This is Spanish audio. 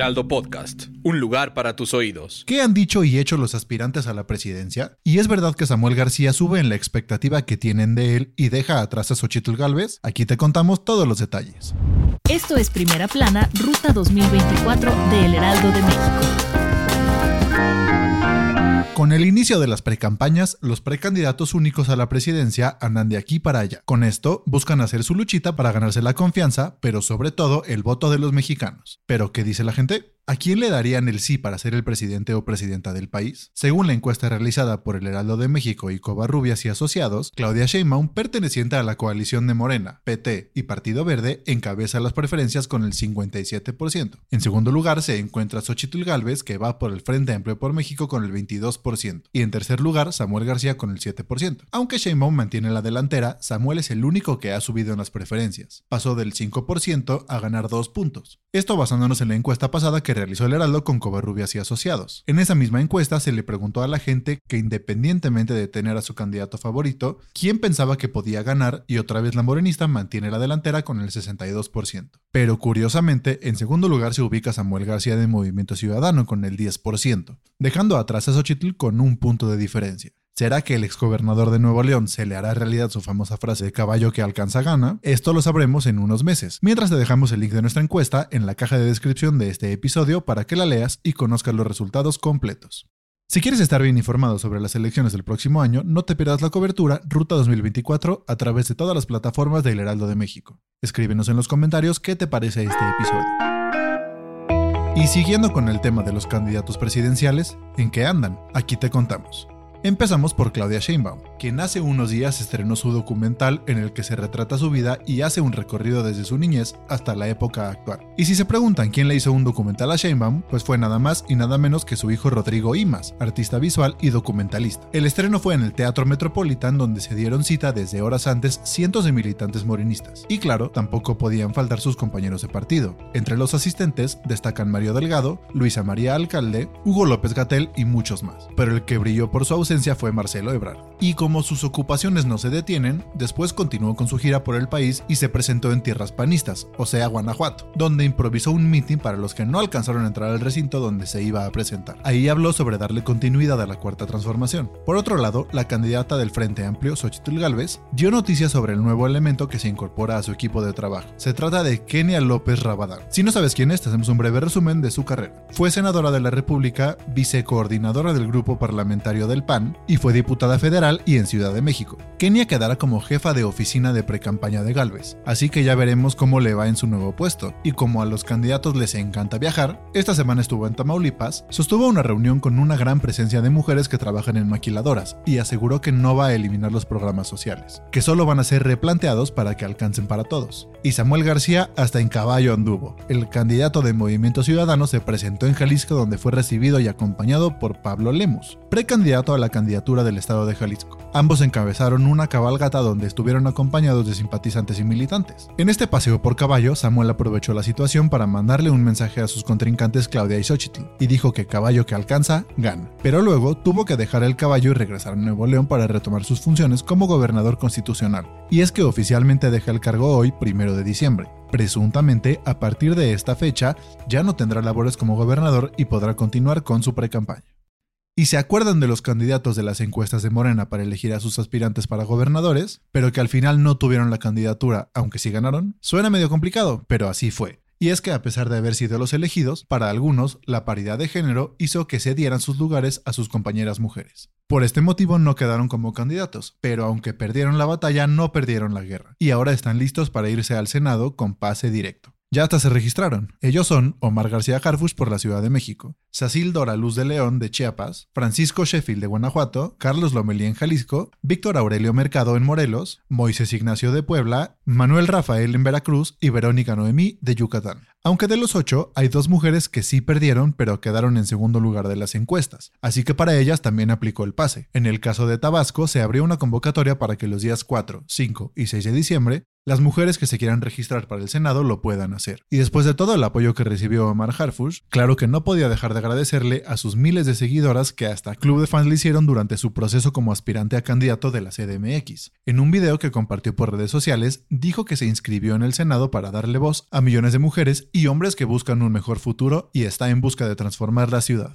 Heraldo Podcast, un lugar para tus oídos. ¿Qué han dicho y hecho los aspirantes a la presidencia? ¿Y es verdad que Samuel García sube en la expectativa que tienen de él y deja atrás a Xochitl Galvez? Aquí te contamos todos los detalles. Esto es Primera Plana, Ruta 2024 de El Heraldo de México. Con el inicio de las precampañas, los precandidatos únicos a la presidencia andan de aquí para allá. Con esto, buscan hacer su luchita para ganarse la confianza, pero sobre todo el voto de los mexicanos. ¿Pero qué dice la gente? ¿A quién le darían el sí para ser el presidente o presidenta del país? Según la encuesta realizada por el Heraldo de México y Covarrubias y Asociados, Claudia Sheinbaum, perteneciente a la coalición de Morena, PT y Partido Verde, encabeza las preferencias con el 57%. En segundo lugar se encuentra Xochitl Gálvez, que va por el Frente Amplio por México con el 22%. Y en tercer lugar, Samuel García con el 7%. Aunque Sheinbaum mantiene la delantera, Samuel es el único que ha subido en las preferencias. Pasó del 5% a ganar 2 puntos. Esto basándonos en la encuesta pasada que realizó el Heraldo con Covarrubias y Asociados. En esa misma encuesta se le preguntó a la gente que independientemente de tener a su candidato favorito, quién pensaba que podía ganar y otra vez la morenista mantiene la delantera con el 62%. Pero curiosamente, en segundo lugar se ubica Samuel García de Movimiento Ciudadano con el 10%, dejando atrás a Xochitl con un punto de diferencia. ¿Será que el exgobernador de Nuevo León se le hará realidad su famosa frase de caballo que alcanza gana? Esto lo sabremos en unos meses. Mientras te dejamos el link de nuestra encuesta en la caja de descripción de este episodio para que la leas y conozcas los resultados completos. Si quieres estar bien informado sobre las elecciones del próximo año, no te pierdas la cobertura Ruta 2024 a través de todas las plataformas del Heraldo de México. Escríbenos en los comentarios qué te parece este episodio. Y siguiendo con el tema de los candidatos presidenciales, ¿en qué andan? Aquí te contamos. Empezamos por Claudia Sheinbaum, quien hace unos días estrenó su documental en el que se retrata su vida y hace un recorrido desde su niñez hasta la época actual. Y si se preguntan quién le hizo un documental a Sheinbaum, pues fue nada más y nada menos que su hijo Rodrigo Imas, artista visual y documentalista. El estreno fue en el Teatro Metropolitan donde se dieron cita desde horas antes cientos de militantes morenistas. Y claro, tampoco podían faltar sus compañeros de partido. Entre los asistentes destacan Mario Delgado, Luisa María Alcalde, Hugo López Gatel y muchos más. Pero el que brilló por su ausencia fue Marcelo Ebrard. Y como sus ocupaciones no se detienen, después continuó con su gira por el país y se presentó en tierras panistas, o sea, Guanajuato, donde improvisó un mitin para los que no alcanzaron a entrar al recinto donde se iba a presentar. Ahí habló sobre darle continuidad a la cuarta transformación. Por otro lado, la candidata del Frente Amplio, Xochitl Galvez, dio noticias sobre el nuevo elemento que se incorpora a su equipo de trabajo. Se trata de Kenia López Rabadán. Si no sabes quién es, te hacemos un breve resumen de su carrera. Fue senadora de la República, vicecoordinadora del grupo parlamentario del PAN, y fue diputada federal y en Ciudad de México. Kenia quedará como jefa de oficina de precampaña de Galvez, así que ya veremos cómo le va en su nuevo puesto. Y como a los candidatos les encanta viajar, esta semana estuvo en Tamaulipas, sostuvo una reunión con una gran presencia de mujeres que trabajan en maquiladoras y aseguró que no va a eliminar los programas sociales, que solo van a ser replanteados para que alcancen para todos. Y Samuel García hasta en caballo anduvo. El candidato de Movimiento Ciudadano se presentó en Jalisco donde fue recibido y acompañado por Pablo Lemus, precandidato a la candidatura del estado de Jalisco. Ambos encabezaron una cabalgata donde estuvieron acompañados de simpatizantes y militantes. En este paseo por caballo, Samuel aprovechó la situación para mandarle un mensaje a sus contrincantes Claudia y Xochitl, y dijo que caballo que alcanza, gana. Pero luego tuvo que dejar el caballo y regresar a Nuevo León para retomar sus funciones como gobernador constitucional. Y es que oficialmente deja el cargo hoy, primero de diciembre. Presuntamente, a partir de esta fecha, ya no tendrá labores como gobernador y podrá continuar con su precampaña. ¿Y se acuerdan de los candidatos de las encuestas de Morena para elegir a sus aspirantes para gobernadores, pero que al final no tuvieron la candidatura, aunque sí ganaron? Suena medio complicado, pero así fue. Y es que a pesar de haber sido los elegidos, para algunos la paridad de género hizo que se dieran sus lugares a sus compañeras mujeres. Por este motivo no quedaron como candidatos, pero aunque perdieron la batalla no perdieron la guerra, y ahora están listos para irse al Senado con pase directo. Ya hasta se registraron. Ellos son Omar García Harfush por la Ciudad de México, Sacil Dora Luz de León de Chiapas, Francisco Sheffield de Guanajuato, Carlos Lomelí en Jalisco, Víctor Aurelio Mercado en Morelos, Moisés Ignacio de Puebla, Manuel Rafael en Veracruz y Verónica Noemí de Yucatán. Aunque de los ocho, hay dos mujeres que sí perdieron, pero quedaron en segundo lugar de las encuestas, así que para ellas también aplicó el pase. En el caso de Tabasco, se abrió una convocatoria para que los días 4, 5 y 6 de diciembre las mujeres que se quieran registrar para el Senado lo puedan hacer. Y después de todo el apoyo que recibió Omar Harfush, claro que no podía dejar de agradecerle a sus miles de seguidoras que hasta club de fans le hicieron durante su proceso como aspirante a candidato de la CDMX. En un video que compartió por redes sociales, dijo que se inscribió en el Senado para darle voz a millones de mujeres y hombres que buscan un mejor futuro y está en busca de transformar la ciudad.